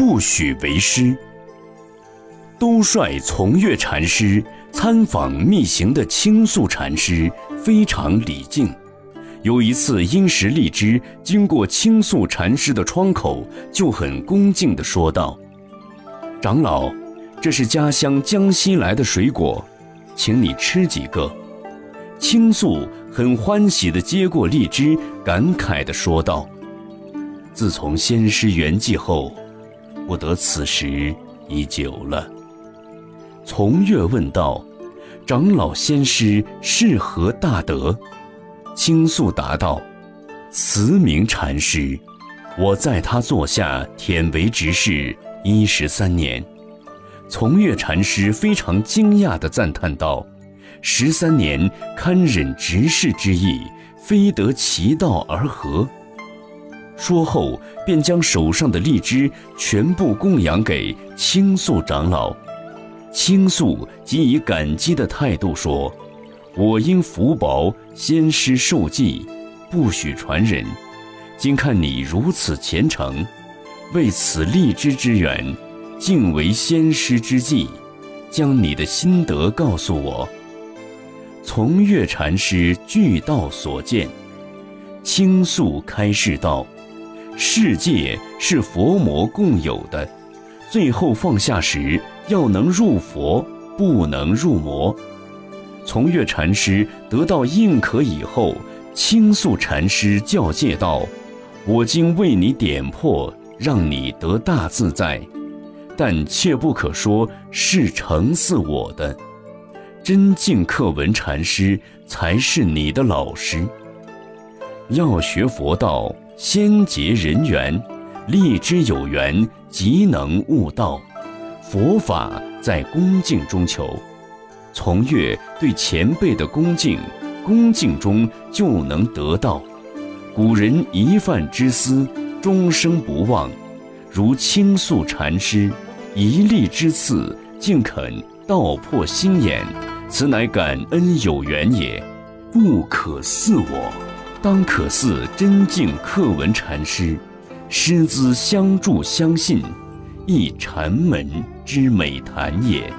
不许为师。都率从月禅师参访密行的青素禅师非常礼敬。有一次，因时荔枝经过青素禅师的窗口，就很恭敬地说道：“长老，这是家乡江西来的水果，请你吃几个。”青素很欢喜地接过荔枝，感慨地说道：“自从仙师圆寂后，不得此时已久了。”从月问道：“长老仙师是何大德？”青素答道：“慈明禅师，我在他座下忝为执事一十三年。”从月禅师非常惊讶地赞叹道：“十三年堪忍执事之意，非得其道而合。”说后便将手上的荔枝全部供养给青素长老。倾诉即以感激的态度说：“我因福薄，先师受记，不许传人。今看你如此虔诚，为此荔枝之缘，敬为先师之计，将你的心得告诉我。”从月禅师具道所见，倾诉开示道：“世界是佛魔共有的，最后放下时。”要能入佛，不能入魔。从月禅师得到印可以后，倾诉禅师教戒道：“我今为你点破，让你得大自在，但切不可说是成似我的。真净克文禅师才是你的老师。要学佛道，先结人缘，立之有缘，即能悟道。”佛法在恭敬中求，从月对前辈的恭敬，恭敬中就能得到。古人一饭之思，终生不忘。如倾诉禅师，一粒之刺，竟肯道破心眼，此乃感恩有缘也。不可似我，当可似真敬克文禅师，师资相助相信。亦禅门之美谈也。